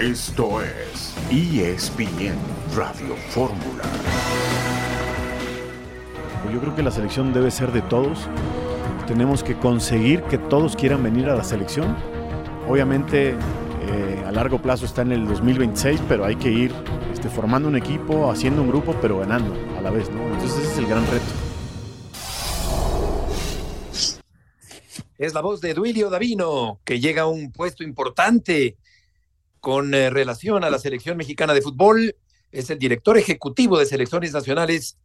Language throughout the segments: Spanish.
Esto es ESPN Radio Fórmula. Pues yo creo que la selección debe ser de todos. Tenemos que conseguir que todos quieran venir a la selección. Obviamente eh, a largo plazo está en el 2026, pero hay que ir este, formando un equipo, haciendo un grupo, pero ganando a la vez. ¿no? Entonces ese es el gran reto. Es la voz de Duilio Davino, que llega a un puesto importante con eh, relación a la selección mexicana de fútbol. Es el director ejecutivo de selecciones nacionales,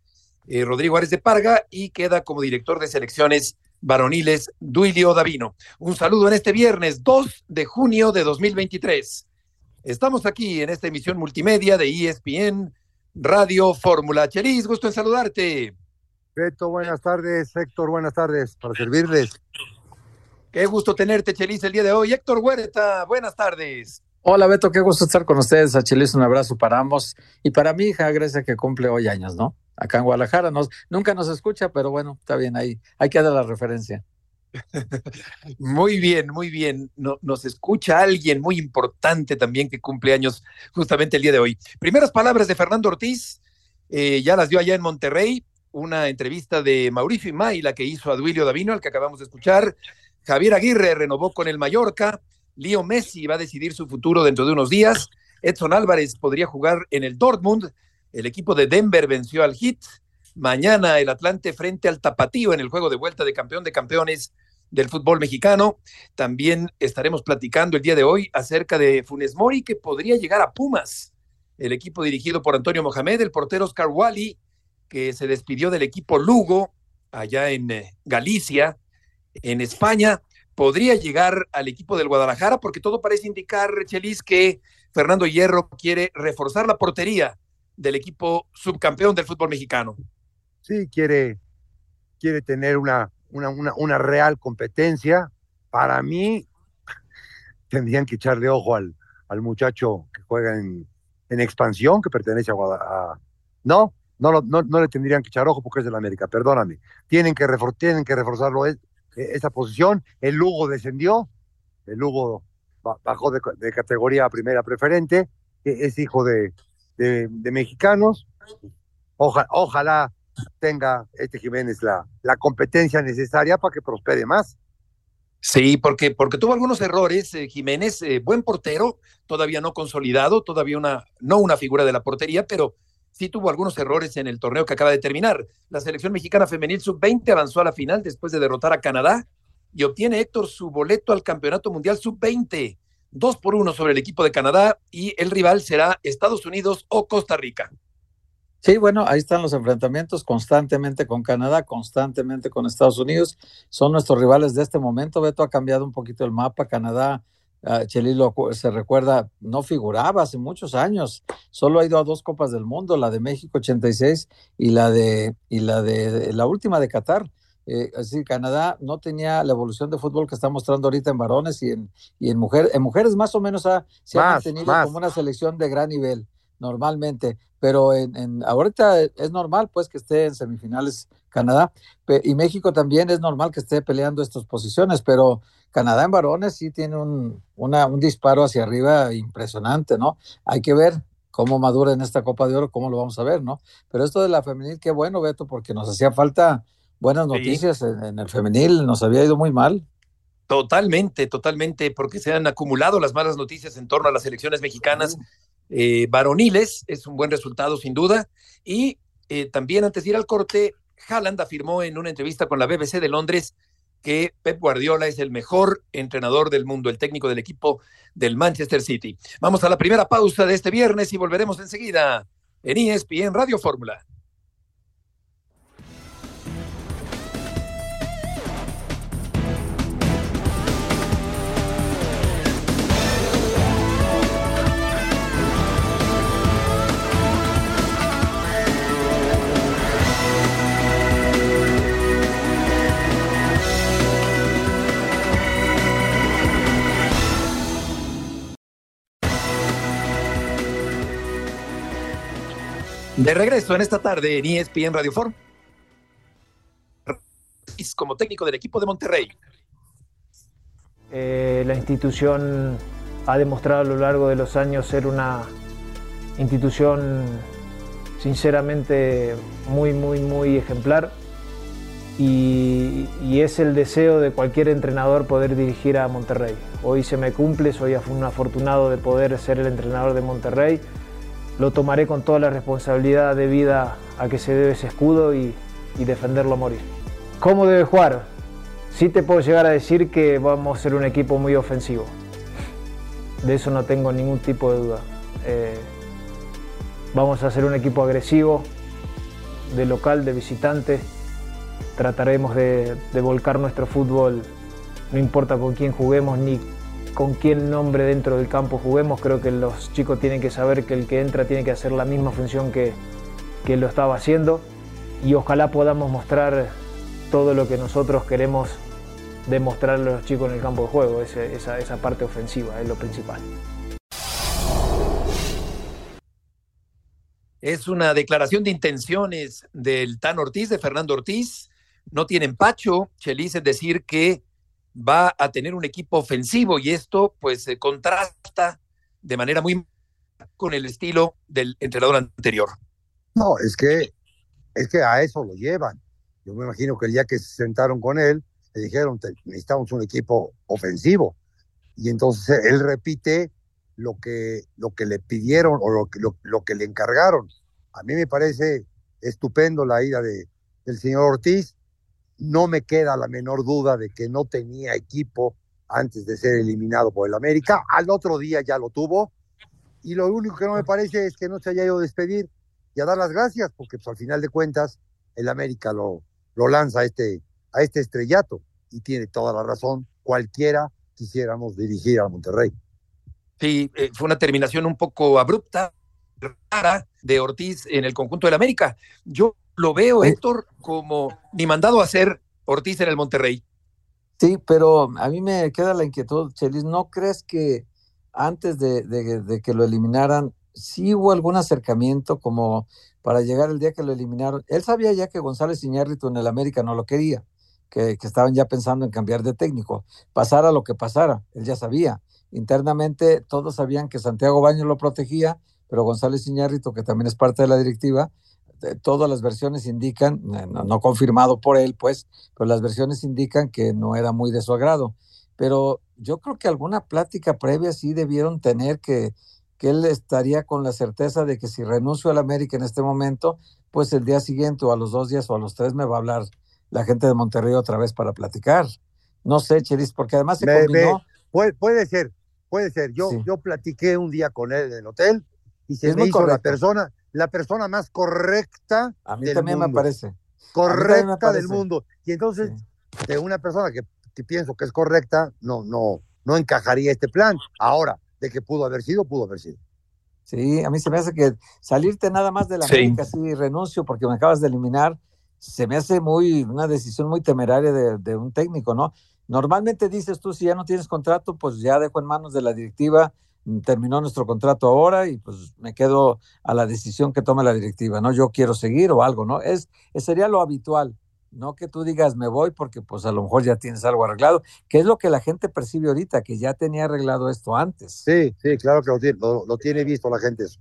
eh, Rodrigo Árez de Parga, y queda como director de selecciones varoniles, Duilio Davino. Un saludo en este viernes 2 de junio de 2023. Estamos aquí en esta emisión multimedia de ESPN Radio Fórmula. Chelis, gusto en saludarte. Beto, buenas tardes. Héctor, buenas tardes. Para servirles. Qué gusto tenerte, Chelis, el día de hoy. Héctor Huerta, buenas tardes. Hola Beto, qué gusto estar con ustedes. A Chelis un abrazo para ambos y para mi hija Grecia que cumple hoy años, ¿no? Acá en Guadalajara. Nos, nunca nos escucha, pero bueno, está bien ahí. Hay que dar la referencia. Muy bien, muy bien. No, nos escucha alguien muy importante también que cumple años justamente el día de hoy. Primeras palabras de Fernando Ortiz, eh, ya las dio allá en Monterrey, una entrevista de Mauricio Imay, la que hizo a Duilio Davino, al que acabamos de escuchar. Javier Aguirre renovó con el Mallorca. Leo Messi va a decidir su futuro dentro de unos días. Edson Álvarez podría jugar en el Dortmund. El equipo de Denver venció al Heat. Mañana el Atlante frente al Tapatío en el juego de vuelta de campeón de campeones del fútbol mexicano. También estaremos platicando el día de hoy acerca de Funes Mori que podría llegar a Pumas. El equipo dirigido por Antonio Mohamed, el portero Oscar Wally, que se despidió del equipo Lugo allá en eh, Galicia en España, podría llegar al equipo del Guadalajara, porque todo parece indicar, Chelis, que Fernando Hierro quiere reforzar la portería del equipo subcampeón del fútbol mexicano. Sí, quiere, quiere tener una, una, una, real competencia. Para mí, tendrían que echarle ojo al, al muchacho que juega en, en expansión, que pertenece a Guadalajara. No, no, no, no, le tendrían que echar ojo porque es de la América, perdóname. Tienen que, tienen que reforzarlo esa posición. El Lugo descendió, el Lugo bajó de, categoría a primera preferente, e-, es hijo de, de, mexicanos. ojalá tenga este Jiménez la, la competencia necesaria para que prospere más. Sí, porque, porque tuvo algunos errores, eh, Jiménez, eh, buen portero, todavía no consolidado, todavía una, no una figura de la portería, pero sí tuvo algunos errores en el torneo que acaba de terminar. La selección mexicana femenil sub-20 avanzó a la final después de derrotar a Canadá y obtiene Héctor su boleto al Campeonato Mundial sub-20. Dos por uno sobre el equipo de Canadá y el rival será Estados Unidos o Costa Rica. Sí, bueno, ahí están los enfrentamientos constantemente con Canadá, constantemente con Estados Unidos. Son nuestros rivales de este momento. Beto ha cambiado un poquito el mapa. Canadá uh, Chelilo se recuerda, no figuraba hace muchos años, solo ha ido a dos Copas del Mundo, la de México 86 y la de, y la de la última de Qatar. Eh, así Canadá no tenía la evolución de fútbol que está mostrando ahorita en varones y en, y en, mujer, en mujeres más o menos ha, se ha mantenido como una selección de gran nivel normalmente, pero en, en, ahorita es normal pues que esté en semifinales Canadá y México también es normal que esté peleando estas posiciones, pero Canadá en varones sí tiene un, una, un disparo hacia arriba impresionante, ¿no? Hay que ver cómo madura en esta Copa de Oro, cómo lo vamos a ver, ¿no? Pero esto de la femenil, qué bueno, Beto, porque nos hacía falta buenas noticias en, el femenil, nos había ido muy mal. Totalmente, totalmente, porque se han acumulado las malas noticias en torno a las elecciones mexicanas eh, varoniles, es un buen resultado sin duda. Y eh, también antes de ir al corte, Haaland afirmó en una entrevista con la BBC de Londres que Pep Guardiola es el mejor entrenador del mundo, el técnico del equipo del Manchester City. Vamos a la primera pausa de este viernes y volveremos enseguida en ESPN Radio Fórmula. De regreso en esta tarde en ESPN Radio Form como técnico del equipo de Monterrey. Eh, la institución ha demostrado a lo largo de los años ser una institución sinceramente muy, muy, muy ejemplar y, es el deseo de cualquier entrenador poder dirigir a Monterrey. Hoy se me cumple, soy un afortunado de poder ser el entrenador de Monterrey. Lo tomaré con toda la responsabilidad debida a que se debe ese escudo y, defenderlo a morir. ¿Cómo debe jugar? Sí te puedo llegar a decir que vamos a ser un equipo muy ofensivo. De eso no tengo ningún tipo de duda. Eh, vamos a ser un equipo agresivo, de local, de visitante. Trataremos de, volcar nuestro fútbol, no importa con quién juguemos ni con quién nombre dentro del campo juguemos. Creo que los chicos tienen que saber que el que entra tiene que hacer la misma función que, que lo estaba haciendo y ojalá podamos mostrar todo lo que nosotros queremos demostrar a los chicos en el campo de juego, esa, esa parte ofensiva es lo principal. Es una declaración de intenciones del Tan Ortiz, de Fernando Ortiz. No tiene empacho, Chelis, es decir, que va a tener un equipo ofensivo y esto pues se contrasta de manera muy con el estilo del entrenador anterior. No, es que es que a eso lo llevan. Yo me imagino que el día que se sentaron con él, le dijeron, necesitamos un equipo ofensivo. Y entonces él repite lo que, lo que le pidieron o lo, lo, lo que le encargaron. A mí me parece estupendo la ida de, del señor Ortiz. No me queda la menor duda de que no tenía equipo antes de ser eliminado por el América. Al otro día ya lo tuvo. Y lo único que no me parece es que no se haya ido a despedir y a dar las gracias, porque pues, al final de cuentas el América lo, lo lanza a este, a este estrellato y tiene toda la razón. Cualquiera quisiéramos dirigir a Monterrey. Sí, eh, fue una terminación un poco abrupta, rara de Ortiz en el conjunto del América. Yo lo veo, Héctor, como ni mandado a hacer Ortiz en el Monterrey. Sí, pero a mí me queda la inquietud, Chelis, ¿no crees que antes de, de que lo eliminaran sí hubo algún acercamiento como para llegar el día que lo eliminaron. Él sabía ya que González Iñárritu en el América no lo quería, que, estaban ya pensando en cambiar de técnico. Pasara lo que pasara, él ya sabía. Internamente todos sabían que Santiago Baño lo protegía, pero González Iñárritu, que también es parte de la directiva, todas las versiones indican, no, no, confirmado por él, pues, pero las versiones indican que no era muy de su agrado. Pero yo creo que alguna plática previa sí debieron tener que, que él estaría con la certeza de que si renuncio al América en este momento, pues el día siguiente o a los dos días o a los tres me va a hablar la gente de Monterrey otra vez para platicar. No sé, Cheris, porque además se combinó. puede, ser, puede ser. Yo, yo platiqué un día con él en el hotel y se me hizo la persona, la persona más correcta. A mí también me parece. Correcta del mundo. Y entonces, de una persona que, que pienso que es correcta, no, no, no encajaría este plan. Ahora, de que pudo haber sido, pudo haber sido. Sí, a mí se me hace que salirte nada más de la América, sí, renuncio porque me acabas de eliminar, se me hace muy, una decisión muy temeraria de, un técnico, ¿no? Normalmente dices tú, si ya no tienes contrato, pues ya dejo en manos de la directiva, terminó nuestro contrato ahora y pues me quedo a la decisión que tome la directiva, ¿no? Yo quiero seguir o algo, ¿no? Es, sería lo habitual. No que tú digas me voy porque pues a lo mejor ya tienes algo arreglado, que es lo que la gente percibe ahorita, que ya tenía arreglado esto antes. Sí, sí, claro que lo tiene, lo, tiene visto la gente eso.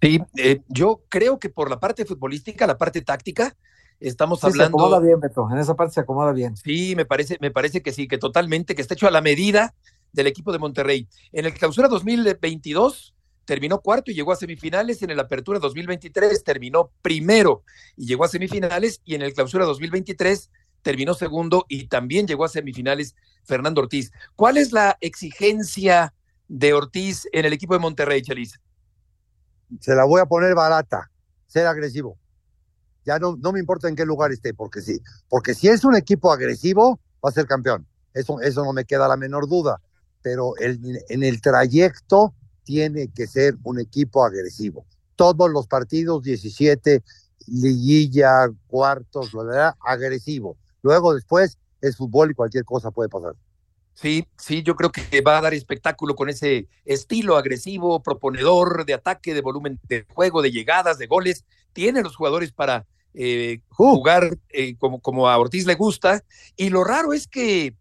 Sí, eh, yo creo que por la parte futbolística, la parte táctica, estamos hablando. Se acomoda bien, Beto, en esa parte se acomoda bien. Sí, me parece, me parece que sí, que totalmente, que está hecho a la medida del equipo de Monterrey. En el clausura 2022 terminó cuarto y llegó a semifinales. En el Apertura 2023 terminó primero y llegó a semifinales. Y en el Clausura 2023 terminó segundo y también llegó a semifinales Fernando Ortiz. ¿Cuál es la exigencia de Ortiz en el equipo de Monterrey, Chelis? Se la voy a poner barata, ser agresivo. Ya no, no me importa en qué lugar esté, porque sí. Porque si es un equipo agresivo, va a ser campeón. Eso, eso no me queda la menor duda. Pero el, en el trayecto tiene que ser un equipo agresivo. Todos los partidos, 17, liguilla, cuartos, la verdad, agresivo. Luego después es fútbol y cualquier cosa puede pasar. Sí, sí, yo creo que va a dar espectáculo con ese estilo agresivo, proponedor de ataque, de volumen de juego, de llegadas, de goles. Tiene los jugadores para eh, jugar eh, como, como a Ortiz le gusta. Y lo raro es que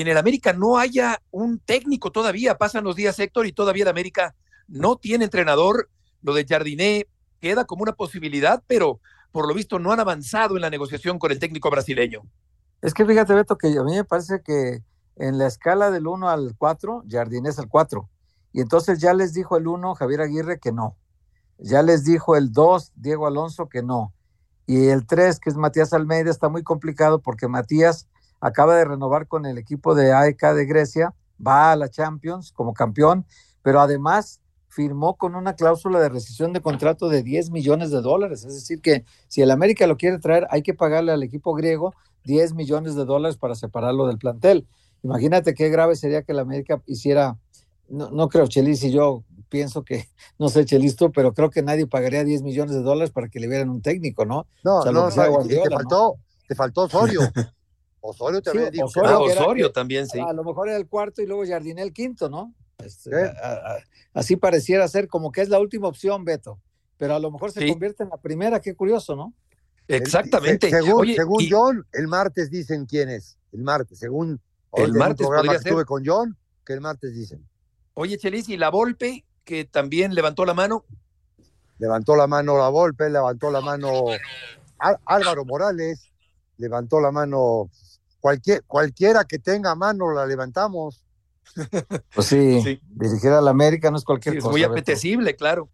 en el América no haya un técnico todavía. Pasan los días, Héctor, y todavía el América no tiene entrenador. Lo de Jardiné queda como una posibilidad, pero por lo visto no han avanzado en la negociación con el técnico brasileño. Es que fíjate, Beto, que a mí me parece que en la escala del 1 al 4, Jardiné es el 4. Y entonces ya les dijo el 1, Javier Aguirre, que no. Ya les dijo el 2, Diego Alonso, que no. Y el 3, que es Matías Almeida, está muy complicado porque Matías acaba de renovar con el equipo de AEK de Grecia, va a la Champions como campeón, pero además firmó con una cláusula de rescisión de contrato de 10 millones de dólares. Es decir, que si el América lo quiere traer, hay que pagarle al equipo griego 10 millones de dólares para separarlo del plantel. Imagínate qué grave sería que el América hiciera, no, no creo, Chelis y yo pienso que, no sé, Chelisto, pero creo que nadie pagaría 10 millones de dólares para que le vieran un técnico, ¿no? No, no, te, faltó, te faltó Osorio. Osorio también dijo. Osorio, también, sí. A lo mejor era el cuarto y luego Jardiné el quinto, ¿no? Este, así pareciera ser como que es la última opción, Beto. Pero a lo mejor se convierte en la primera, qué curioso, ¿no? Exactamente. según, según John, el martes dicen quién es. El martes, según el martes programa que estuve con John, que el martes dicen. Oye, Chelis, ¿y la Volpe, que también levantó la mano? Levantó la mano la Volpe, levantó la mano Álvaro Morales, levantó la mano cualquier, cualquiera que tenga mano la levantamos. Pues sí, dirigir a la América no es cualquier cosa. Es muy apetecible, claro.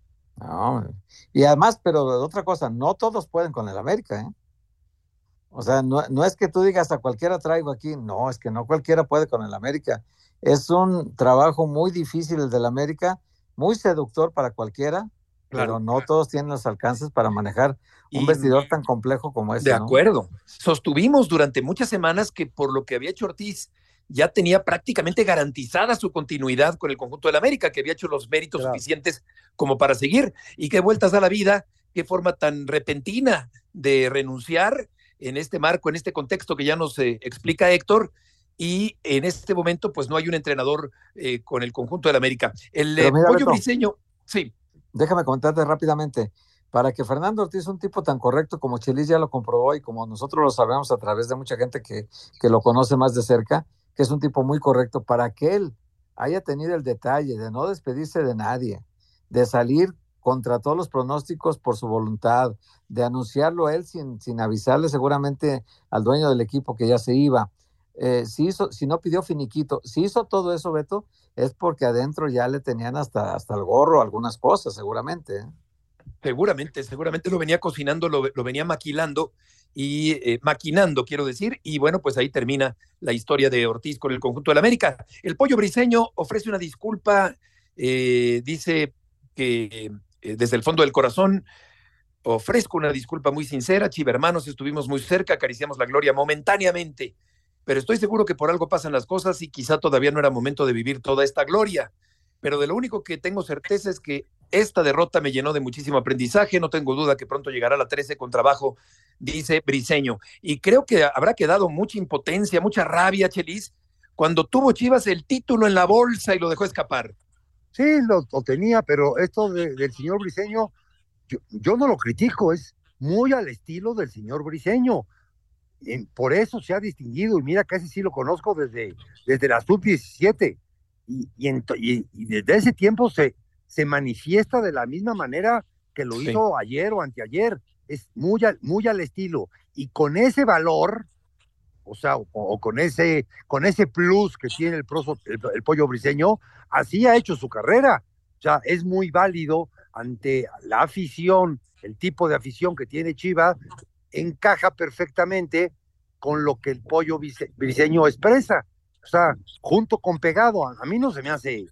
y además, pero otra cosa, no todos pueden con el América, ¿eh? O sea, no, no, es que tú digas a cualquiera traigo aquí, no, es que no cualquiera puede con el América. Es un trabajo muy difícil el del América, muy seductor para cualquiera, pero no todos tienen los alcances para manejar un vestidor tan complejo como este. De acuerdo. Sostuvimos durante muchas semanas que por lo que había hecho Ortiz, ya tenía prácticamente garantizada su continuidad con el conjunto del América, que había hecho los méritos suficientes como para seguir. Y qué vueltas a la vida, qué forma tan repentina de renunciar en este marco, en este contexto que ya nos eh, explica Héctor. Y en este momento, pues no hay un entrenador eh, con el conjunto del América. El eh, pollo briseño, sí. Déjame comentarte rápidamente. Para que Fernando Ortiz, un tipo tan correcto como Chelis ya lo comprobó y como nosotros lo sabemos a través de mucha gente que, que lo conoce más de cerca, que es un tipo muy correcto, para que él haya tenido el detalle de no despedirse de nadie, de salir contra todos los pronósticos por su voluntad, de anunciarlo él sin, sin avisarle seguramente al dueño del equipo que ya se iba. Eh, si, hizo, si no pidió finiquito, si hizo todo eso, Beto, es porque adentro ya le tenían hasta, hasta el gorro algunas cosas, seguramente. ¿eh? Seguramente, seguramente lo venía cocinando, lo, lo venía maquilando y eh, maquinando, quiero decir, y bueno, pues ahí termina la historia de Ortiz con el conjunto del América. El pollo briseño ofrece una disculpa, eh, dice que desde el fondo del corazón ofrezco una disculpa muy sincera, chivermanos, estuvimos muy cerca, acariciamos la gloria momentáneamente, pero estoy seguro que por algo pasan las cosas y quizá todavía no era momento de vivir toda esta gloria. Pero de lo único que tengo certeza es que esta derrota me llenó de muchísimo aprendizaje, no tengo duda que pronto llegará la 13 con trabajo dice Briseño. Y creo que habrá quedado mucha impotencia, mucha rabia, Chelis, cuando tuvo Chivas el título en la bolsa y lo dejó escapar. Sí, lo, tenía, pero esto del señor Briseño, yo, no lo critico, es muy al estilo del señor Briseño. Por eso se ha distinguido, y mira, casi sí lo conozco desde, desde la sub-17. Y, y, desde ese tiempo se, se manifiesta de la misma manera que lo hizo ayer o anteayer es muy al, muy al estilo. Y con ese valor, o sea, o, con, ese, con ese plus que tiene el, el, pollo briseño, así ha hecho su carrera. O sea, es muy válido ante la afición, el tipo de afición que tiene Chivas, encaja perfectamente con lo que el pollo briseño expresa. O sea, junto con pegado, a, mí no se me hace,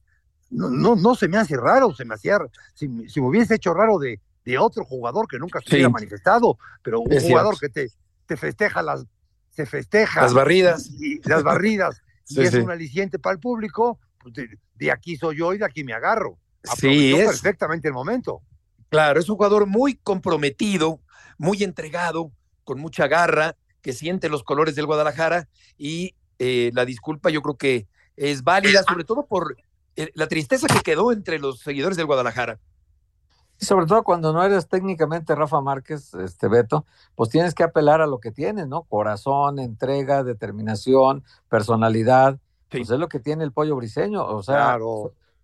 no, no, no, se me hace raro, se me hacía, si, si me hubiese hecho raro de, de otro jugador que nunca se hubiera manifestado, pero un jugador que te, te festeja las, se festeja las barridas, y, las barridas, y es un aliciente para el público, pues de, aquí soy yo y de aquí me agarro. sí, es perfectamente el momento. Claro, es un jugador muy comprometido, muy entregado, con mucha garra, que siente los colores del Guadalajara y eh, la disculpa yo creo que es válida, sobre todo por eh, la tristeza que quedó entre los seguidores del Guadalajara. Y sobre todo cuando no eres técnicamente Rafa Márquez, este Beto, pues tienes que apelar a lo que tienes, ¿no? Corazón, entrega, determinación, personalidad. Pues es lo que tiene el pollo briseño. O sea,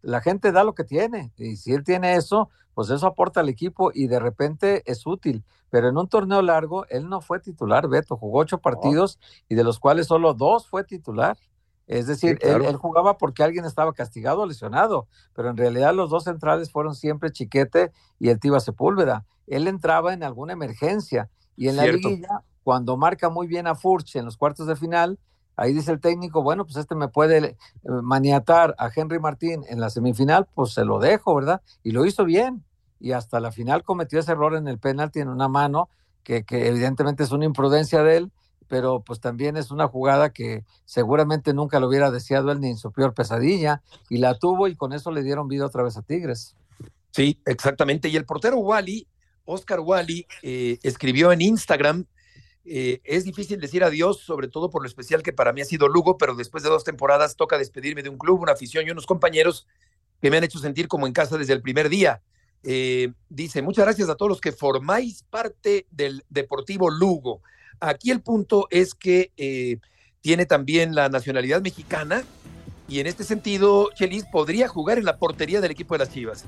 la gente da lo que tiene. Y si él tiene eso, pues eso aporta al equipo y de repente es útil. Pero en un torneo largo, él no fue titular, Beto. Jugó ocho partidos y de los cuales solo dos fue titular. Es decir, él, jugaba porque alguien estaba castigado o lesionado, pero en realidad los dos centrales fueron siempre Chiquete y el Tiva Sepúlveda. Él entraba en alguna emergencia y en la liguilla, cuando marca muy bien a Furch en los cuartos de final, ahí dice el técnico, bueno, pues este me puede eh, maniatar a Henry Martín en la semifinal, pues se lo dejo, ¿verdad? Y lo hizo bien. Y hasta la final cometió ese error en el penalti en una mano, que, que evidentemente es una imprudencia de él, pero pues también es una jugada que seguramente nunca lo hubiera deseado él ni en su peor pesadilla, y la tuvo y con eso le dieron vida otra vez a Tigres. Sí, exactamente. Y el portero Wally, Oscar Wally, eh, escribió en Instagram, eh, es difícil decir adiós, sobre todo por lo especial que para mí ha sido Lugo, pero después de dos temporadas toca despedirme de un club, una afición y unos compañeros que me han hecho sentir como en casa desde el primer día. Eh, dice, muchas gracias a todos los que formáis parte del Deportivo Lugo. Aquí el punto es que eh, tiene también la nacionalidad mexicana y en este sentido, Chelis podría jugar en la portería del equipo de las Chivas.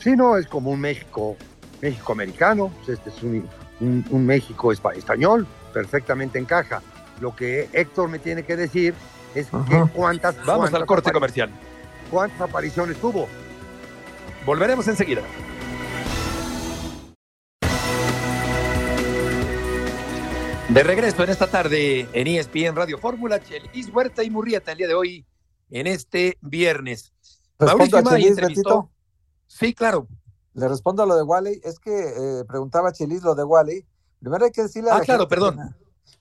Sí, no, es como un México, México americano, pues este es un, México español, perfectamente encaja. Lo que Héctor me tiene que decir es que cuántas... Vamos al corte comercial. ¿Cuántas apariciones tuvo? Volveremos enseguida. De regreso en esta tarde en ESPN Radio Fórmula, Chelis Huerta y Murrieta el día de hoy en este viernes. Mauricio entrevistó. Sí, claro. Le respondo a lo de Wally. Es que eh, preguntaba Chelis lo de Wally. Primero hay que decirle a ah, claro, perdón.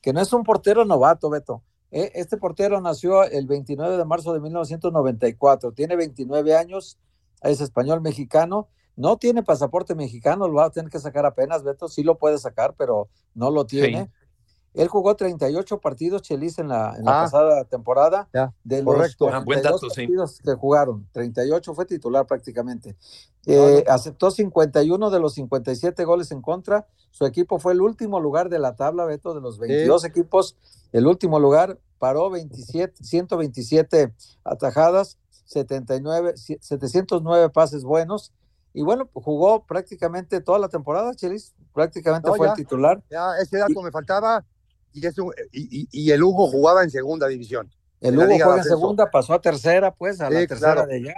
Que, no es un portero novato, Beto. Eh, este portero nació el 29 de marzo de 1994. Tiene 29 años. Es español mexicano. No tiene pasaporte mexicano. Lo va a tener que sacar apenas, Beto. Sí lo puede sacar, pero no lo tiene. Él jugó 38 partidos, Chelis, en la, en la ah. pasada temporada. de correcto. Los buen dato, partidos que jugaron, 38 fue titular prácticamente. Eh, aceptó 51 de los 57 goles en contra. Su equipo fue el último lugar de la tabla, Beto, de los 22 equipos. El último lugar paró 27, 127 atajadas, 79, 709 pases buenos. Y bueno, pues jugó prácticamente toda la temporada, Chelis. Prácticamente fue el titular. Ya, ese dato me faltaba y, y, el Hugo jugaba en segunda división. El Hugo juega en segunda, pasó a tercera, pues, a la tercera de allá,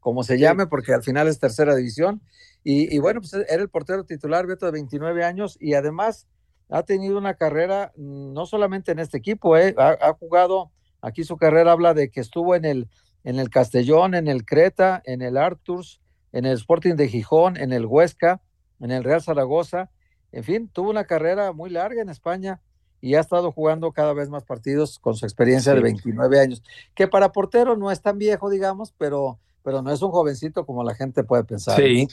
como se llame, porque al final es tercera división. Y, bueno, pues era el portero titular, Beto, de 29 años, y además ha tenido una carrera, no solamente en este equipo, eh, ha, jugado, aquí su carrera habla de que estuvo en el, en el Castellón, en el Creta, en el Arturs, en el Sporting de Gijón, en el Huesca, en el Real Zaragoza, en fin, tuvo una carrera muy larga en España y ha estado jugando cada vez más partidos con su experiencia de 29 años, que para portero no es tan viejo, digamos, pero, pero no es un jovencito como la gente puede pensar. Sí,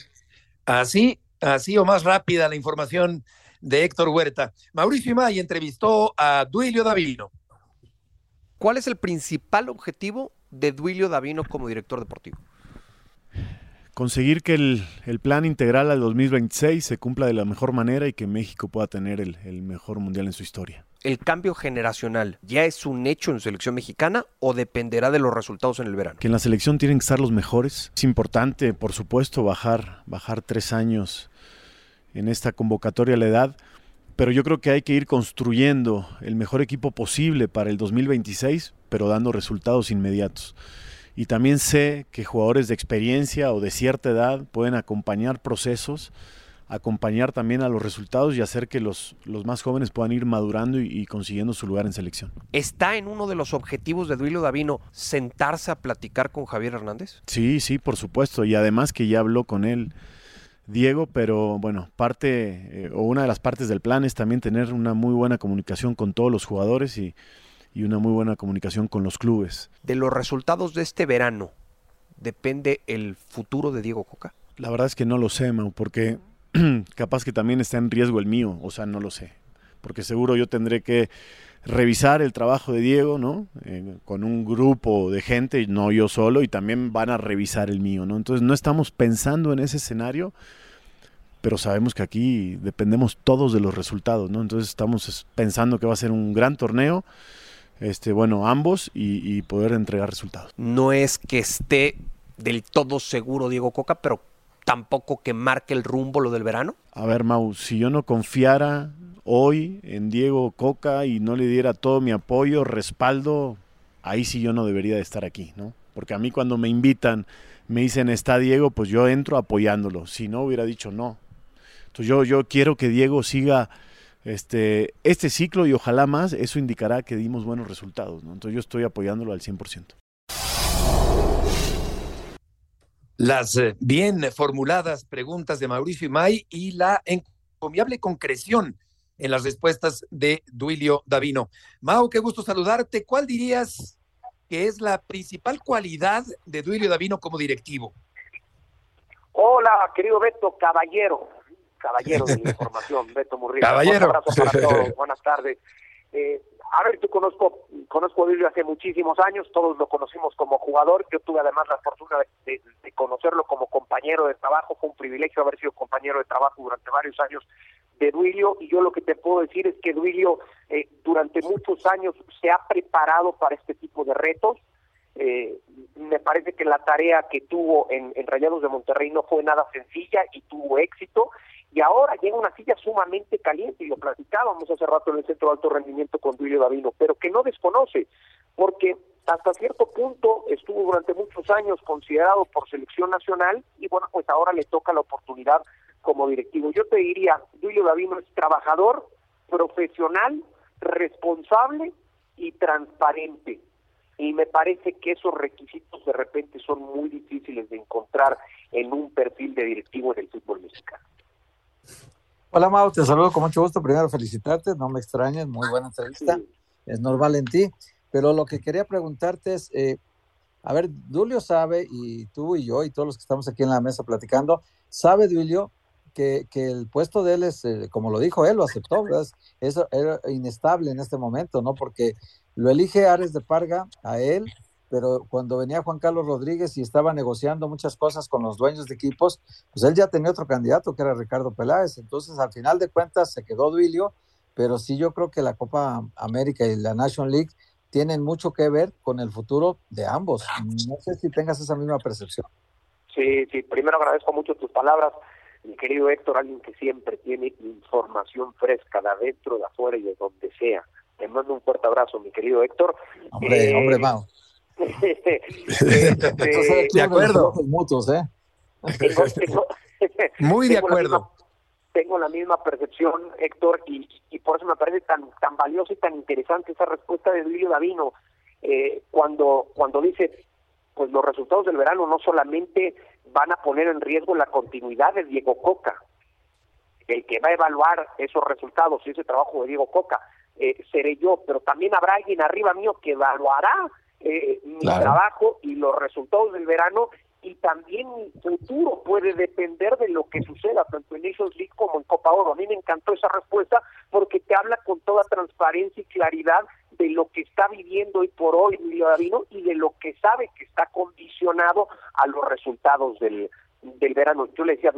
así, así o más rápida la información de Héctor Huerta. Mauricio Imay entrevistó a Duilio Davino. ¿Cuál es el principal objetivo de Duilio Davino como director deportivo? Conseguir que el, plan integral al 2026 se cumpla de la mejor manera y que México pueda tener el, el, mejor mundial en su historia. ¿El cambio generacional ya es un hecho en selección mexicana o dependerá de los resultados en el verano? Que en la selección tienen que estar los mejores. Es importante, por supuesto, bajar, bajar tres años en esta convocatoria a la edad, pero yo creo que hay que ir construyendo el mejor equipo posible para el 2026, pero dando resultados inmediatos y también sé que jugadores de experiencia o de cierta edad pueden acompañar procesos, acompañar también a los resultados y hacer que los, los más jóvenes puedan ir madurando y, consiguiendo su lugar en selección. ¿Está en uno de los objetivos de Duilo Davino sentarse a platicar con Javier Hernández? Sí, sí, por supuesto, y además que ya habló con él. Diego, pero bueno, parte eh, o una de las partes del plan es también tener una muy buena comunicación con todos los jugadores y, y una muy buena comunicación con los clubes. De los resultados de este verano, ¿depende el futuro de Diego Coca? La verdad es que no lo sé, Mau, porque capaz que también está en riesgo el mío, o sea, no lo sé. Porque seguro yo tendré que revisar el trabajo de Diego, ¿no? Eh, con un grupo de gente, no yo solo, y también van a revisar el mío, ¿no? Entonces no estamos pensando en ese escenario, pero sabemos que aquí dependemos todos de los resultados, ¿no? Entonces estamos pensando que va a ser un gran torneo, este, bueno, ambos y, y poder entregar resultados. No es que esté del todo seguro Diego Coca, pero tampoco que marque el rumbo lo del verano. A ver, Mau, si yo no confiara hoy en Diego Coca y no le diera todo mi apoyo, respaldo, ahí sí yo no debería de estar aquí, ¿no? Porque a mí cuando me invitan, me dicen está Diego, pues yo entro apoyándolo. Si no, hubiera dicho no. Entonces yo, yo quiero que Diego siga este, este ciclo y ojalá más, eso indicará que dimos buenos resultados, ¿no? Entonces yo estoy apoyándolo al 100%. Las eh, bien formuladas preguntas de Mauricio Imay y la encomiable concreción en las respuestas de Duilio Davino. Mau, qué gusto saludarte. ¿Cuál dirías que es la principal cualidad de Duilio Davino como directivo? Hola, querido Beto, caballero, caballero de la información, Beto Murrieta. Caballero. Un abrazo para todos, buenas tardes. Eh, a ver, tú conozco, conozco a Duilio hace muchísimos años, todos lo conocimos como jugador, yo tuve además la fortuna de, de, de conocerlo como compañero de trabajo, fue un privilegio haber sido compañero de trabajo durante varios años de Duilio y yo lo que te puedo decir es que Duilio eh, durante muchos años se ha preparado para este tipo de retos. Eh, me parece que la tarea que tuvo en, en, Rayados de Monterrey no fue nada sencilla y tuvo éxito. Y ahora llega una silla sumamente caliente, y lo platicábamos hace rato en el Centro de Alto Rendimiento con Duilio Davino, pero que no desconoce, porque hasta cierto punto estuvo durante muchos años considerado por selección nacional y bueno, pues ahora le toca la oportunidad como directivo. Yo te diría, Duilio Davino es trabajador, profesional, responsable y transparente. Y me parece que esos requisitos de repente son muy difíciles de encontrar en un perfil de directivo en el fútbol mexicano. Hola Mau, te saludo con mucho gusto. Primero felicitarte, no me extrañes, muy buena entrevista. Sí. Es normal en ti. Pero lo que quería preguntarte es, eh, a ver, Dulio sabe, y tú y yo y todos los que estamos aquí en la mesa platicando, sabe Dulio que, que, el puesto de él es, eh, como lo dijo él, lo aceptó, ¿verdad? Es, era inestable en este momento, ¿no? Porque lo elige Ares de Parga a él, pero cuando venía Juan Carlos Rodríguez y estaba negociando muchas cosas con los dueños de equipos, pues él ya tenía otro candidato que era Ricardo Peláez. Entonces, al final de cuentas, se quedó Duilio, pero sí yo creo que la Copa América y la National League tienen mucho que ver con el futuro de ambos. No sé si tengas esa misma percepción. Sí, sí, primero agradezco mucho tus palabras mi querido Héctor, alguien que siempre tiene información fresca de adentro, de afuera y de donde sea. Te mando un fuerte abrazo, mi querido Héctor. Hombre, eh, hombre, Mau. este, de acuerdo. Mutuos, ¿eh? Tengo, tengo, Muy de acuerdo. misma- tengo la misma percepción, Héctor, y, y por eso me parece tan tan valiosa y tan interesante esa respuesta de Duilio Davino eh, cuando cuando dice pues los resultados del verano no solamente van a poner en riesgo la continuidad de Diego Coca, el que va a evaluar esos resultados y ese trabajo de Diego Coca eh, seré yo, pero también habrá alguien arriba mío que evaluará eh, mi Claro. trabajo y los resultados del verano y también mi futuro puede depender de lo que suceda tanto en Nations League como en Copa Oro. A mí me encantó esa respuesta porque te habla con toda transparencia y claridad de lo que está viviendo hoy por hoy Emilio Davino y de lo que sabe que está condicionado a los resultados del, del verano. Yo le decía a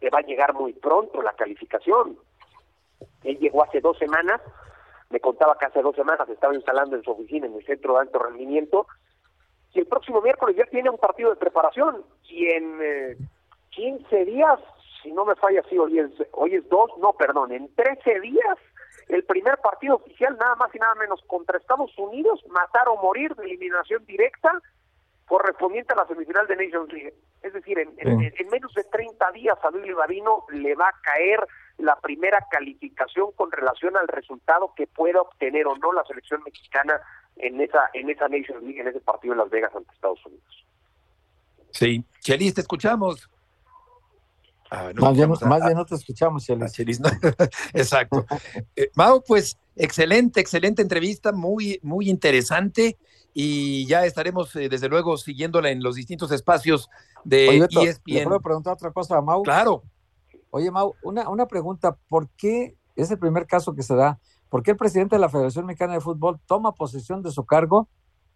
te va a llegar muy pronto la calificación. Él llegó hace dos semanas, me contaba que hace dos semanas estaba instalando en su oficina en el centro de alto rendimiento y el próximo miércoles ya tiene un partido de preparación y en eh, 15 días, si no me falla así, hoy es, hoy es dos, no, perdón, en 13 días el primer partido oficial nada más y nada menos contra Estados Unidos, matar o morir de eliminación directa correspondiente a la semifinal de Nations League. Es decir, en, en- Sí. en menos de 30 días a Luis Davino le va a caer la primera calificación con relación al resultado que pueda obtener o no la selección mexicana en esa en esa Nations League, en ese partido en Las Vegas ante Estados Unidos. Sí. Chelis, te escuchamos. Ah, no más, bien, escuchamos a- más a- bien no te escuchamos, a Chelis. Chelis, ¿no? Exacto. Eh, Mau, pues excelente, excelente entrevista, muy, muy interesante y ya estaremos eh, desde luego siguiéndola en los distintos espacios de E Oye, Beto, ¿le ESPN. puedo preguntar otra cosa a Mau? Claro. Oye, Mau, una, una pregunta. ¿Por qué es el primer caso que se da? ¿Por qué el presidente de la Federación Mexicana de Fútbol toma posesión de su cargo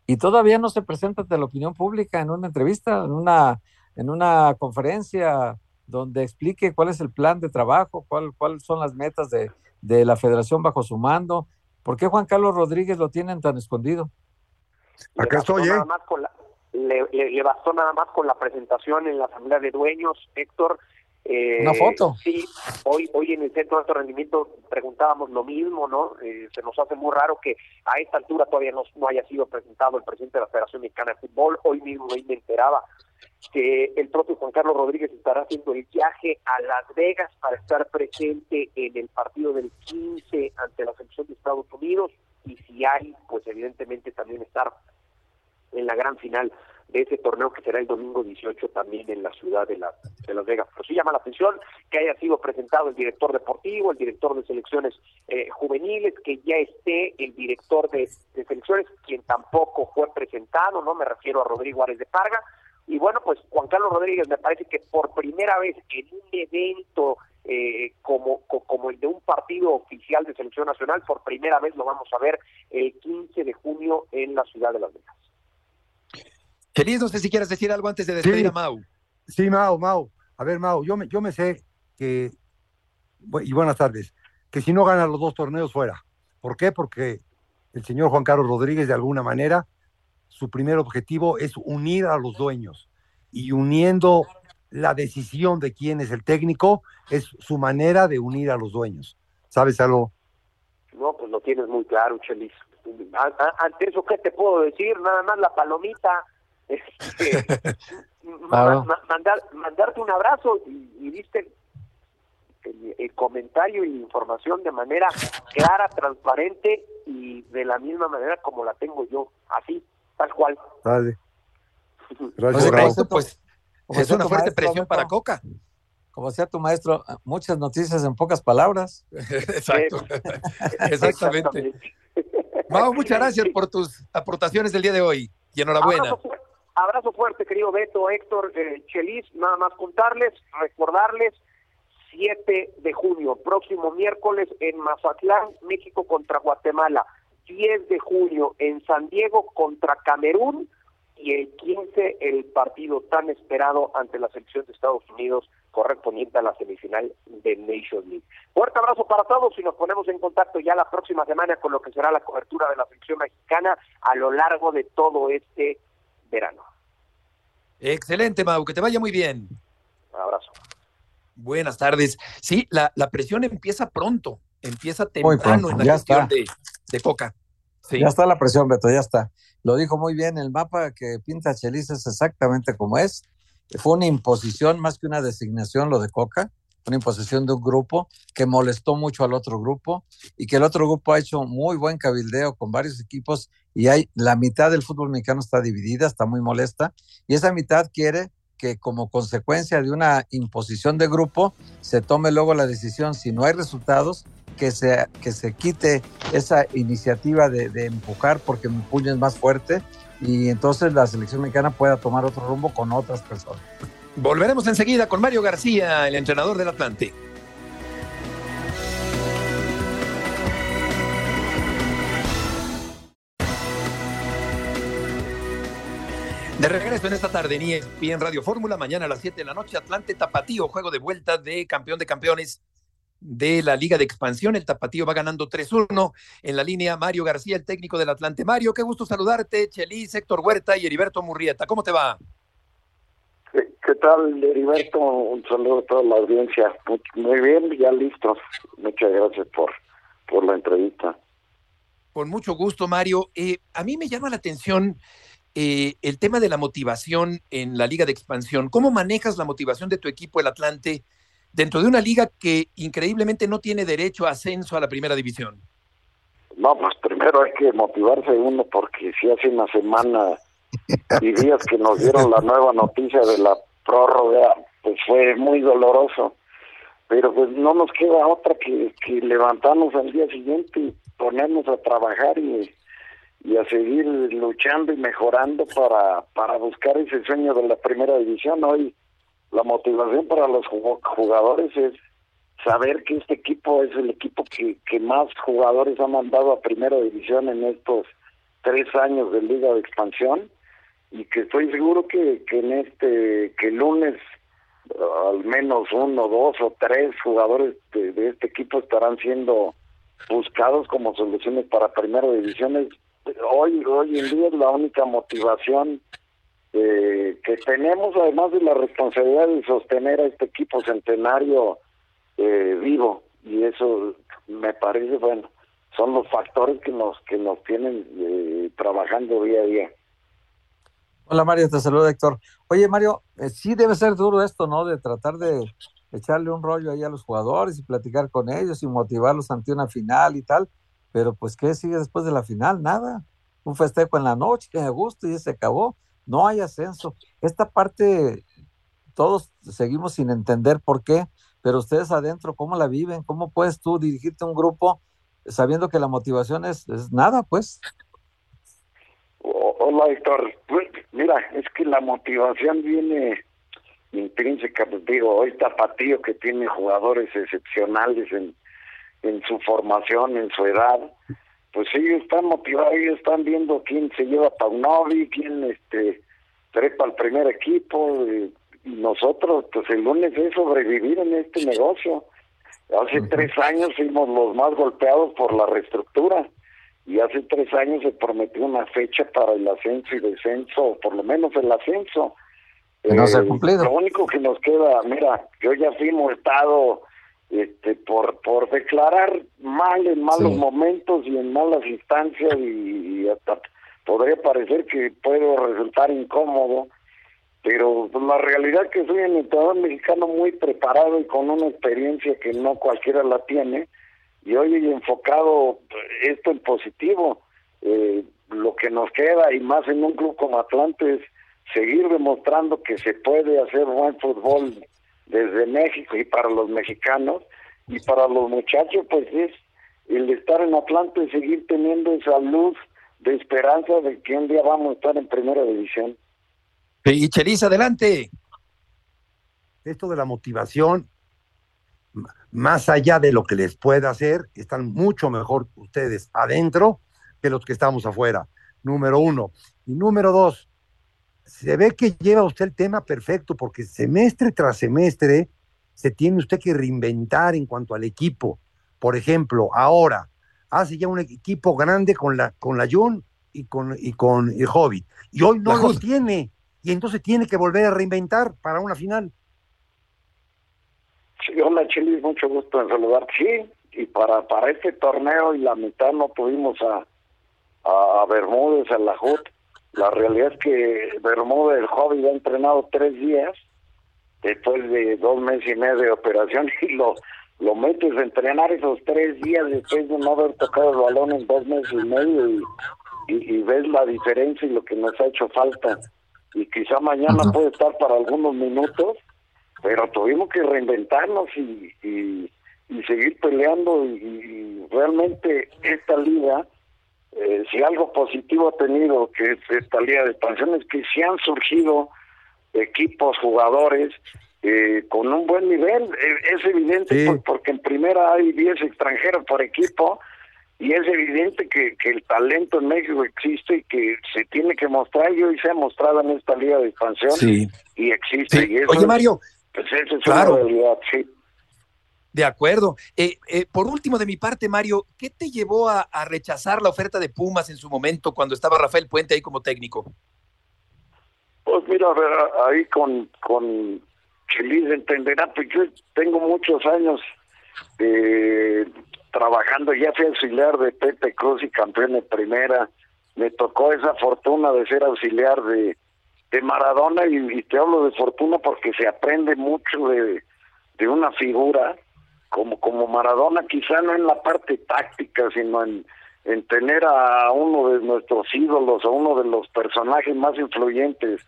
y todavía no se presenta ante la opinión pública en una entrevista, en una, en una conferencia? Donde explique cuál es el plan de trabajo, cuál, cuáles son las metas de, de la federación bajo su mando. ¿Por qué Juan Carlos Rodríguez lo tienen tan escondido? Acá estoy, ¿eh? nada más con la- le, le- le bastó nada más con la presentación en la Asamblea de Dueños, Héctor. Eh, Una foto. Sí, hoy, hoy en el Centro de Alto Rendimiento preguntábamos lo mismo, ¿no? Eh, se nos hace muy raro que a esta altura todavía no, no haya sido presentado el presidente de la Federación Mexicana de Fútbol. Hoy mismo ahí me enteraba que el propio Juan Carlos Rodríguez estará haciendo el viaje a Las Vegas para estar presente en el partido del 15 ante la selección de Estados Unidos y si hay, pues evidentemente también estar en la gran final de ese torneo que será el domingo 18 también en la ciudad de, la- de Las Vegas. Pero sí llama la atención que haya sido presentado el director deportivo, el director de selecciones eh, juveniles, que ya esté el director de, selecciones, quien tampoco fue presentado, no me refiero a Rodrigo Árez de Parga. Y bueno, pues Juan Carlos Rodríguez me parece que por primera vez en un evento eh, como, co- como el de un partido oficial de selección nacional, por primera vez lo vamos a ver el 15 de junio en la ciudad de Las Vegas. Chelis, no sé si quieres decir algo antes de despedir Sí. a Mau. Sí, Mau, Mau. A ver, Mau, yo me, yo me sé que, y buenas tardes, que si no gana los dos torneos fuera. ¿Por qué? Porque el señor Juan Carlos Rodríguez, de alguna manera, su primer objetivo es unir a los dueños. Y uniendo la decisión de quién es el técnico, es su manera de unir a los dueños. ¿Sabes algo? No, pues lo tienes muy claro, Chelis. Ante eso, ¿qué te puedo decir? Nada más la palomita. este, ma- Claro. ma- mandar, mandarte un abrazo y, y viste el, el comentario y la información de manera clara, transparente y de la misma manera como la tengo yo, así, tal cual. Dale. Pues, Gracias, Raúl. esto, pues, Como es una fuerte maestro, presión Beto, para Coca. Como decía tu maestro, muchas noticias en pocas palabras. Exacto. Exactamente. Mau, muchas gracias por tus aportaciones del día de hoy y enhorabuena. Abrazo fuerte, querido Beto, Héctor, eh, Chelis. Nada más contarles, recordarles, 7 de junio, próximo miércoles en Mazatlán, México contra Guatemala. 10 de junio en San Diego contra Camerún y el 15 el partido tan esperado ante la selección de Estados Unidos correspondiente a la semifinal de Nations League. Fuerte abrazo para todos y nos ponemos en contacto ya la próxima semana con lo que será la cobertura de la selección mexicana a lo largo de todo este verano. Excelente, Mau, que te vaya muy bien. Un abrazo. Buenas tardes. Sí, la, la presión empieza pronto, empieza temprano en la gestión de, de Coca. Sí. Ya está la presión, Beto, ya está. Lo dijo muy bien, el mapa que pinta Chelis es exactamente como es. Fue una imposición más que una designación lo de Coca, una imposición de un grupo que molestó mucho al otro grupo y que el otro grupo ha hecho muy buen cabildeo con varios equipos y hay la mitad del fútbol mexicano está dividida, está muy molesta y esa mitad quiere que como consecuencia de una imposición de grupo se tome luego la decisión si no hay resultados que se, que se quite esa iniciativa de, empujar porque mi puño es más fuerte y entonces la selección mexicana pueda tomar otro rumbo con otras personas. Volveremos enseguida con Mario García, el entrenador del Atlante. De regreso en esta tarde en E Radio Fórmula, mañana a las 7 de la noche, Atlante Tapatío, juego de vuelta de campeón de campeones de la Liga de Expansión. El Tapatío va ganando 3-1 en la línea. Mario García, el técnico del Atlante. Mario, qué gusto saludarte. Chelis, Héctor Huerta y Heriberto Murrieta. ¿Cómo te va? ¿Qué, qué tal, Heriberto? Un saludo a toda la audiencia. Muy, muy bien, ya listos. Muchas gracias por, por la entrevista. Con mucho gusto, Mario. Eh, a mí me llama la atención eh, el tema de la motivación en la Liga de Expansión. ¿Cómo manejas la motivación de tu equipo, el Atlante, dentro de una liga que increíblemente no tiene derecho a ascenso a la primera división? No, pues primero hay que motivarse uno porque si hace una semana y días que nos dieron la nueva noticia de la prórroga, pues fue muy doloroso. Pero pues no nos queda otra que, que levantarnos al día siguiente y ponernos a trabajar y, y a seguir luchando y mejorando para, para buscar ese sueño de la primera división. Hoy la motivación para los jug- jugadores es saber que este equipo es el equipo que, que más jugadores ha mandado a primera división en estos tres años de liga de expansión y que estoy seguro que, que en este que el lunes al menos uno, dos o tres jugadores de, de este equipo estarán siendo buscados como soluciones para primera divisiones. Hoy, hoy en día es la única motivación eh, que tenemos, además de la responsabilidad de sostener a este equipo centenario eh, vivo. Y eso me parece, bueno, son los factores que nos, que nos tienen eh, trabajando día a día. Hola Mario, te saluda Héctor. Oye Mario, eh, sí debe ser duro esto, ¿no? De tratar de echarle un rollo ahí a los jugadores y platicar con ellos y motivarlos ante una final y tal. Pero pues, ¿qué sigue después de la final? Nada. Un festejo en la noche, que me gusta y se acabó. No hay ascenso. Esta parte, todos seguimos sin entender por qué, pero ustedes adentro, ¿cómo la viven? ¿Cómo puedes tú dirigirte a un grupo sabiendo que la motivación es, es nada, pues? Hola Héctor, pues, mira, es que la motivación viene intrínseca, pues digo, hoy Tapatío que tiene jugadores excepcionales en, en su formación, en su edad, pues ellos están motivados, ellos están viendo quién se lleva Paunovi, quién este trepa al primer equipo, y nosotros, pues el lunes es sobrevivir en este negocio. Hace tres años fuimos los más golpeados por la reestructura y hace tres años se prometió una fecha para el ascenso y descenso, o por lo menos el ascenso. No se ha Eh, cumplido. Lo único que nos queda, mira, yo ya fui multado este, por, por declarar mal en malos Sí. momentos y en malas instancias y, y hasta podría parecer que puedo resultar incómodo, pero la realidad es que soy un entrenador mexicano muy preparado y con una experiencia que no cualquiera la tiene y hoy he enfocado esto en positivo. Eh, lo que nos queda y más en un club como Atlante es seguir demostrando que se puede hacer buen fútbol desde México y para los mexicanos y para los muchachos pues es el estar en Atlante y seguir teniendo esa luz de esperanza de que un día vamos a estar en primera división. Y Chelis, adelante. esto de la motivación, más allá de lo que les pueda hacer, están mucho mejor ustedes adentro que los que estamos afuera. Número uno. Y número dos, se ve que lleva usted el tema perfecto porque semestre tras semestre se tiene usted que reinventar en cuanto al equipo. Por ejemplo, ahora hace ya un equipo grande con la con la Jun y con y con el Hobbit y hoy no lo tiene y entonces tiene que volver a reinventar para una final. Sí, hola Chelis, mucho gusto en saludarte. Sí, y para, para este torneo y la mitad no tuvimos a, a, a Bermúdez, a la JUT. La realidad es que Bermúdez, el joven, ha entrenado tres días después de dos meses y medio de operación y lo, lo metes a entrenar esos tres días después de no haber tocado el balón en dos meses y medio y, y, y ves la diferencia y lo que nos ha hecho falta. Y quizá mañana puede estar para algunos minutos, pero tuvimos que reinventarnos y, y, y seguir peleando y, y realmente esta liga, eh, si algo positivo ha tenido que es esta liga de expansión es que sí han surgido equipos, jugadores eh, con un buen nivel. Eh, es evidente Sí. porque en primera hay 10 extranjeros por equipo y es evidente que, que el talento en México existe y que se tiene que mostrar y hoy se ha mostrado en esta liga de expansión Sí. y existe. Sí. Y eso Oye, Mario, pues eso es Claro. una realidad, sí. De acuerdo. Eh, eh, por último, de mi parte, Mario, ¿qué te llevó a, rechazar la oferta de Pumas en su momento cuando estaba Rafael Puente ahí como técnico? Pues mira, ahí con, con entenderá, pues yo tengo muchos años eh, trabajando, ya fui auxiliar de Pepe Cruz y campeón de primera, me tocó esa fortuna de ser auxiliar de, de Maradona y, y te hablo de fortuna porque se aprende mucho de, de una figura como, como Maradona, quizá no en la parte táctica, sino en, en tener a uno de nuestros ídolos, a uno de los personajes más influyentes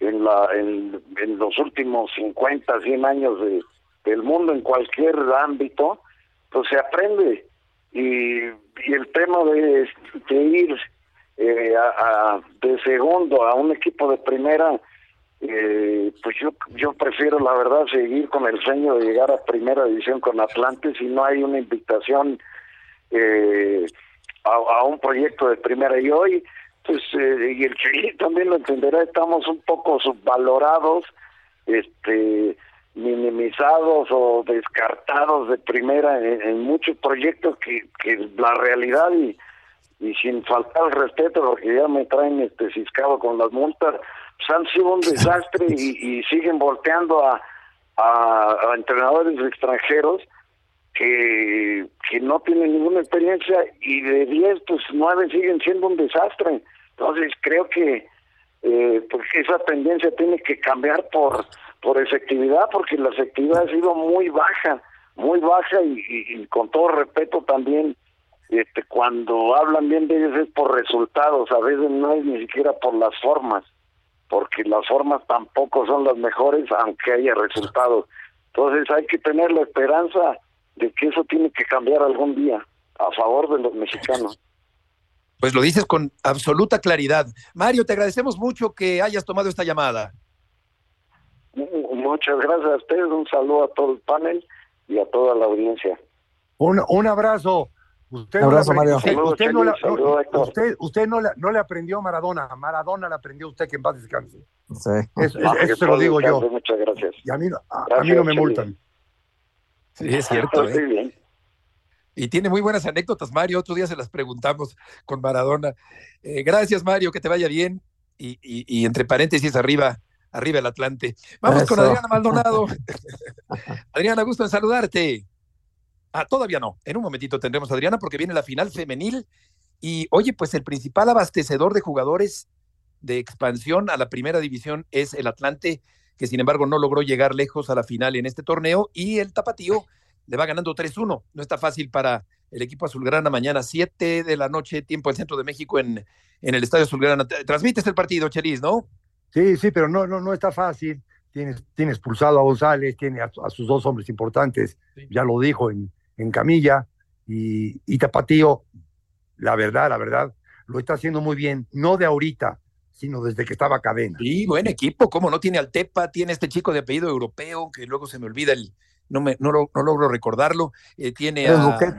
en la en, en los últimos 50, 100 años de, del mundo en cualquier ámbito, pues se aprende. Y, y el tema de, de ir eh, a, a- de segundo a un equipo de primera, eh, pues yo yo prefiero la verdad seguir con el sueño de llegar a primera división con Atlante. Si no hay una invitación eh, a, un proyecto de primera. Y hoy pues eh, y el Chile también lo entenderá estamos un poco subvalorados este minimizados o descartados de primera en, muchos proyectos que, que la realidad y, y sin faltar el respeto porque ya me traen este ciscado con las multas pues han sido un desastre y, y siguen volteando a, a, entrenadores extranjeros que, que no tienen ninguna experiencia y de 10 pues 9 siguen siendo un desastre. Entonces creo que eh, pues esa tendencia tiene que cambiar por por efectividad porque la efectividad ha sido muy baja muy baja y, y con todo respeto también este, cuando hablan bien de ellos es por resultados, a veces no es ni siquiera por las formas, porque las formas tampoco son las mejores aunque haya resultados. Entonces hay que tener la esperanza de que eso tiene que cambiar algún día a favor de los mexicanos. Pues lo dices con absoluta claridad. Mario, te agradecemos mucho que hayas tomado esta llamada. Muchas gracias a ustedes, un saludo a todo el panel y a toda la audiencia. Un, un abrazo. Usted, no, usted, no, usted, usted no, le, no le aprendió a Maradona, Maradona le aprendió a usted que en paz descanse. Sí. Eso, se lo digo yo. Muchas gracias. Y a mí, a, mí no me multan. Sí, es cierto. ¿eh? Y tiene muy buenas anécdotas, Mario. Otro día se las preguntamos con Maradona. Eh, gracias, Mario, que te vaya bien. Y, y, y, entre paréntesis, arriba, arriba el Atlante. Vamos con Adriana Maldonado. Adriana, gusto en saludarte. Ah, todavía no. En un momentito tendremos a Adriana porque viene la final femenil. Y oye, pues el principal abastecedor de jugadores de expansión a la primera división es el Atlante, que sin embargo no logró llegar lejos a la final en este torneo. Y el Tapatío le va ganando 3-1. No está fácil para el equipo azulgrana mañana, 7 de la noche, tiempo del centro de México en, en el Estadio Azulgrana. Transmites el partido, Chelis, ¿no? Sí, sí, pero no, no, no está fácil. Tienes, tienes expulsado a González, tiene a, sus dos hombres importantes, ya lo dijo en, en camilla y, y Tapatío, la verdad, la verdad, lo está haciendo muy bien, no de ahorita, sino desde que estaba cadena. Sí, buen equipo, como no tiene al Tepa, tiene este chico de apellido europeo, que luego se me olvida el, no me, no, no logro recordarlo, eh, tiene a, Buquet.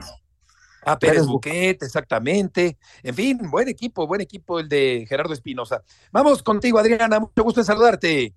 a Pérez, Buquet, exactamente. En fin, buen equipo, buen equipo el de Gerardo Espinosa. Vamos contigo, Adriana, mucho gusto en saludarte.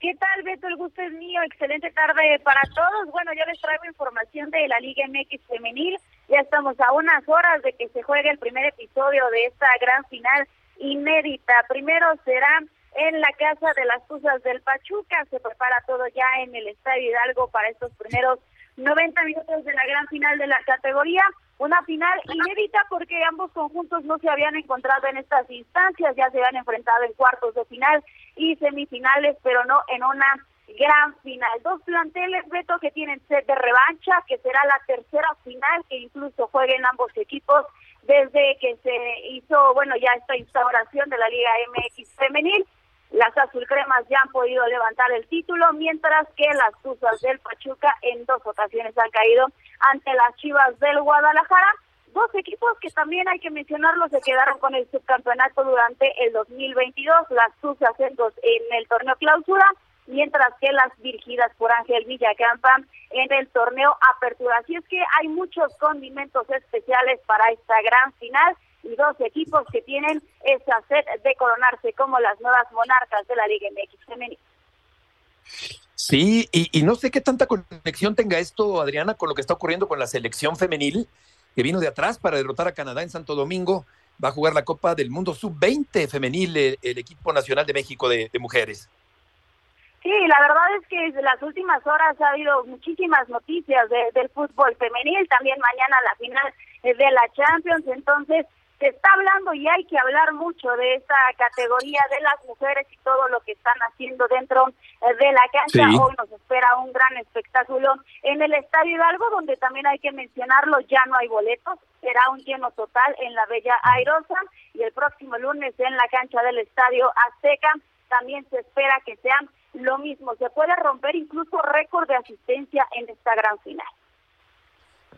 ¿Qué tal, Beto? El gusto es mío. Excelente tarde para todos. Bueno, yo les traigo información de la Liga MX Femenil. Ya estamos a unas horas de que se juegue el primer episodio de esta gran final inédita. Primero será en la Casa de las Tuzas del Pachuca. Se prepara todo ya en el Estadio Hidalgo para estos primeros 90 minutos de la gran final de la categoría. Una final inédita porque ambos conjuntos no se habían encontrado en estas instancias, ya se habían enfrentado en cuartos de final y semifinales, pero no en una gran final. Dos planteles, Beto, que tienen sed de revancha, que será la tercera final que incluso jueguen ambos equipos desde que se hizo, bueno, ya esta instauración de la Liga MX femenil. Las azulcremas ya han podido levantar el título, mientras que las Tuzas del Pachuca en dos ocasiones han caído ante las Chivas del Guadalajara. Dos equipos que también hay que mencionarlo se quedaron con el subcampeonato durante el 2022, las Tuzas en, en el torneo clausura, mientras que las dirigidas por Ángel Villacampa en el torneo apertura. Así es que hay muchos condimentos especiales para esta gran final y dos equipos que tienen esa sed de coronarse como las nuevas monarcas de la Liga MX femenina. Sí, y, no sé qué tanta conexión tenga esto, Adriana, con lo que está ocurriendo con la selección femenil, que vino de atrás para derrotar a Canadá en Santo Domingo. Va a jugar la Copa del Mundo Sub-20 femenil, el, equipo nacional de México de, mujeres. Sí, la verdad es que en las últimas horas ha habido muchísimas noticias del fútbol femenil, también mañana la final de la Champions, entonces se está hablando y hay que hablar mucho de esta categoría de las mujeres y todo lo que están haciendo dentro eh, de la cancha. Hoy nos espera un gran espectáculo en el Estadio Hidalgo, donde también hay que mencionarlo, ya no hay boletos, será un lleno total en la Bella Airosa y el próximo lunes en la cancha del Estadio Azteca también se espera que sean lo mismo. Se puede romper incluso récord de asistencia en esta gran final.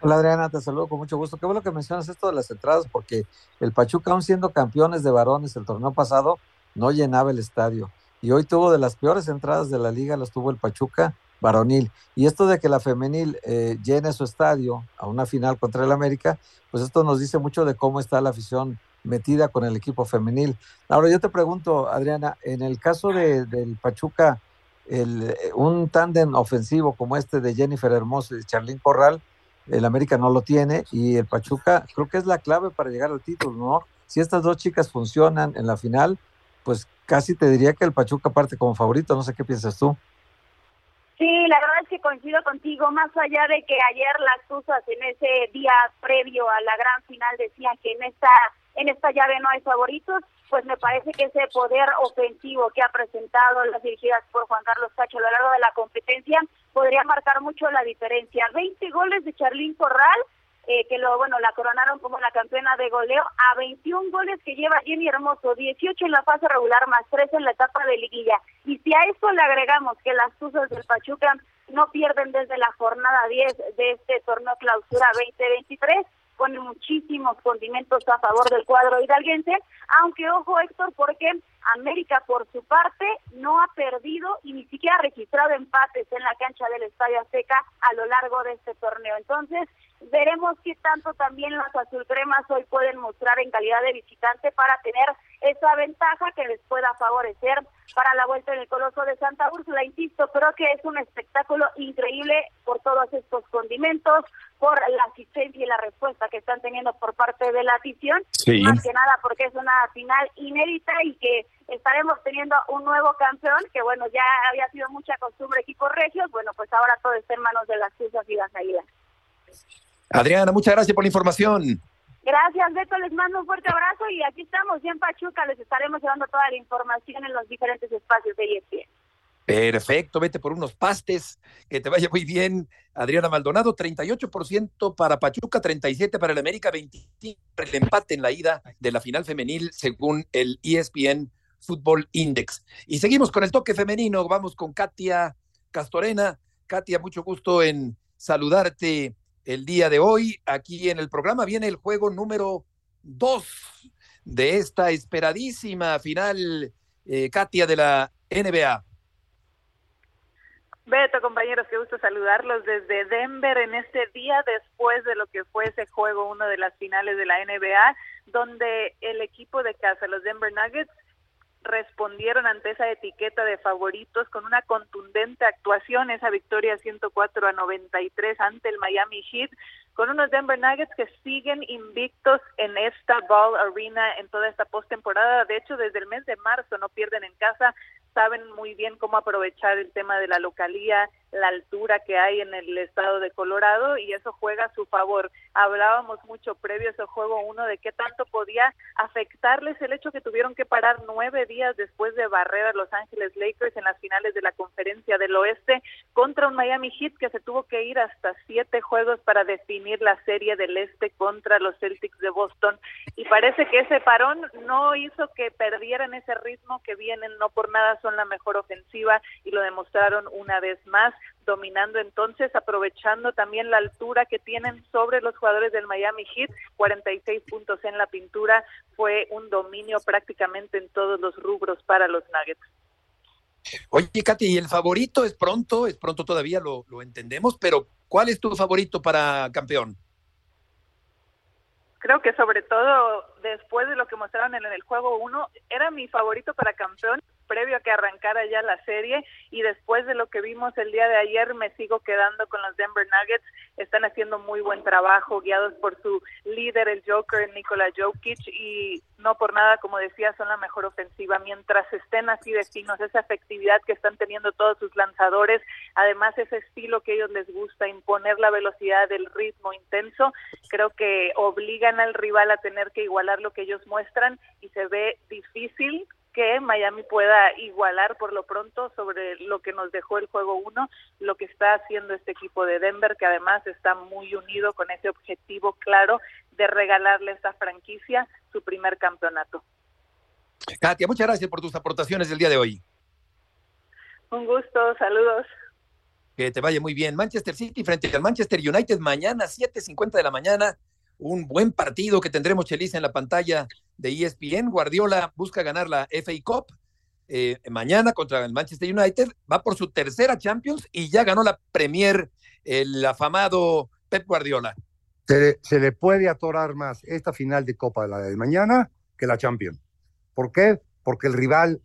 Hola Adriana, te saludo con mucho gusto. Qué bueno que mencionas esto de las entradas, porque el Pachuca, aún siendo campeones de varones el torneo pasado, no llenaba el estadio. Y hoy tuvo de las peores entradas de la liga, las tuvo el Pachuca varonil. Y esto de que la femenil eh, llene su estadio a una final contra el América, pues esto nos dice mucho de cómo está la afición metida con el equipo femenil. Ahora yo te pregunto, Adriana, en el caso de, del Pachuca, el, un tándem ofensivo como este de Jennifer Hermoso y de Charlín Corral, el América no lo tiene y el Pachuca creo que es la clave para llegar al título, ¿no? Si estas dos chicas funcionan en la final, pues casi te diría que el Pachuca parte como favorito, no sé qué piensas tú. Sí, la verdad es que coincido contigo, más allá de que ayer las Tuzas en ese día previo a la gran final decían que en esta en esta llave no hay favoritos, pues me parece que ese poder ofensivo que ha presentado las dirigidas por Juan Carlos Cacho a lo largo de la competencia podría marcar mucho la diferencia. 20 goles de Charlín Corral eh, que lo bueno la coronaron como la campeona de goleo a 21 goles que lleva Jenny Hermoso, 18 en la fase regular más 3 en la etapa de liguilla. Y si a esto le agregamos que las Tuzas del Pachuca no pierden desde la jornada 10 de este torneo clausura 2023, pone muchísimos condimentos a favor del cuadro hidalguense, aunque ojo Héctor, porque América por su parte no ha perdido y ni siquiera ha registrado empates en la cancha del Estadio Azteca a lo largo de este torneo. Entonces, veremos qué tanto también las azulcremas hoy pueden mostrar en calidad de visitante para tener esa ventaja que les pueda favorecer para la vuelta en el Coloso de Santa Úrsula. Insisto, creo que es un espectáculo increíble por todos estos condimentos, por la asistencia y la respuesta que están teniendo por parte de la afición, más que nada porque es una final inédita y que estaremos teniendo un nuevo campeón, que bueno, ya había sido mucha costumbre equipos regios, bueno, pues ahora todo está en manos de las Cruzas y las Águilas. Adriana, muchas gracias por la información. Gracias, Beto. Les mando un fuerte abrazo y aquí estamos, ya en Pachuca. Les estaremos llevando toda la información en los diferentes espacios de ESPN. Perfecto, vete por unos pastes, que te vaya muy bien. Adriana Maldonado, 38% para Pachuca, 37% para el América, 25% para el empate en la ida de la final femenil según el ESPN Football Index. Y seguimos con el toque femenino, vamos con Katia Castorena. Katia, mucho gusto en saludarte el día de hoy. Aquí en el programa viene el juego número dos de esta esperadísima final, eh, Katia, de la NBA. Beto, compañeros, qué gusto saludarlos desde Denver en este día después de lo que fue ese juego, uno de las finales de la NBA, donde el equipo de casa, los Denver Nuggets, respondieron ante esa etiqueta de favoritos con una contundente actuación, esa victoria 104 a 93 ante el Miami Heat, con unos Denver Nuggets que siguen invictos en esta Ball Arena en toda esta postemporada. De hecho, desde el mes de marzo no pierden en casa, saben muy bien cómo aprovechar el tema de la localía, la altura que hay en el estado de Colorado y eso juega a su favor. Hablábamos mucho previo a ese juego uno de qué tanto podía afectarles el hecho que tuvieron que parar nueve días después de barrer a Los Ángeles Lakers en las finales de la conferencia del oeste contra un Miami Heat que se tuvo que ir hasta siete juegos para definir la serie del este contra los Celtics de Boston. Y parece que ese parón no hizo que perdieran ese ritmo que vienen, no por nada son la mejor ofensiva y lo demostraron una vez más dominando entonces, aprovechando también la altura que tienen sobre los jugadores del Miami Heat, 46 puntos en la pintura, fue un dominio prácticamente en todos los rubros para los Nuggets. Oye, Katy, ¿y el favorito es pronto? Es pronto todavía, lo, lo entendemos, pero ¿cuál es tu favorito para campeón? Creo que sobre todo después de lo que mostraron en el juego 1, era mi favorito para campeón, previo a que arrancara ya la serie y después de lo que vimos el día de ayer me sigo quedando con los Denver Nuggets. Están haciendo muy buen trabajo, guiados por su líder, el Joker, Nikola Jokic, y no por nada, como decía, son la mejor ofensiva. Mientras estén así de finos, esa efectividad que están teniendo todos sus lanzadores, además ese estilo que a ellos les gusta, imponer la velocidad del ritmo intenso, creo que obligan al rival a tener que igualar lo que ellos muestran y se ve difícil que Miami pueda igualar por lo pronto sobre lo que nos dejó el juego 1, lo que está haciendo este equipo de Denver, que además está muy unido con ese objetivo claro de regalarle a esta franquicia su primer campeonato. Katia, muchas gracias por tus aportaciones del día de hoy. Un gusto, saludos. Que te vaya muy bien. Manchester City frente al Manchester United mañana, 7.50 de la mañana un buen partido que tendremos Chelis en la pantalla de ESPN. Guardiola busca ganar la FA Cup eh, mañana contra el Manchester United. Va por su tercera Champions y ya ganó la Premier el afamado Pep Guardiola. Se le, puede atorar más esta final de Copa de la de mañana que la Champions. ¿Por qué? Porque el rival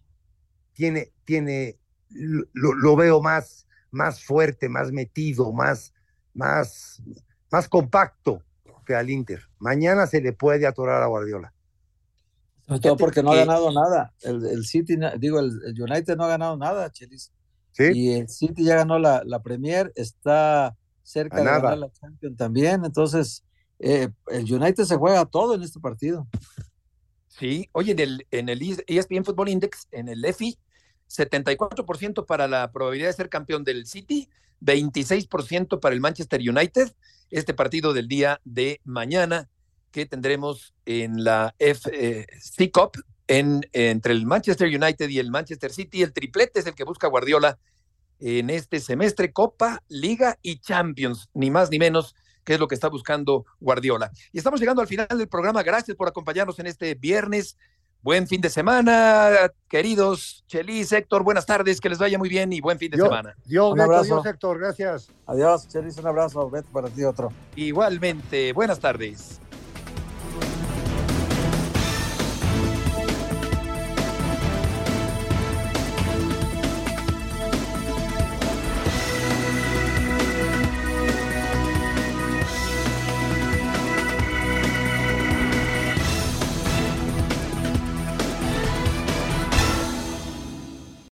tiene, tiene lo, lo veo más, más fuerte, más metido, más, más, más compacto que al Inter. Mañana se le puede atorar a Guardiola. Sobre todo porque no ha ganado nada. El, el City, digo, el, el United no ha ganado nada, Chelis. ¿Sí? Y el City ya ganó la, la Premier, está cerca A de nada. ganar la Champions también. Entonces, eh, el United se juega todo en este partido. Sí, oye, en el, en el E ESPN Football Index, en el EFI, 74% para la probabilidad de ser campeón del City, 26% para el Manchester United, este partido del día de mañana que tendremos en la FC Cup en, entre el Manchester United y el Manchester City. El triplete es el que busca Guardiola en este semestre, Copa, Liga y Champions, ni más ni menos que es lo que está buscando Guardiola. Y estamos llegando al final del programa. Gracias por acompañarnos en este viernes. Buen fin de semana, queridos Chelis, Héctor, buenas tardes, que les vaya muy bien y buen fin de Dios, semana. Dios, Un Beto, abrazo. Dios, Héctor, gracias. Adiós, Chelis, un abrazo. Vete para ti otro. Igualmente, buenas tardes.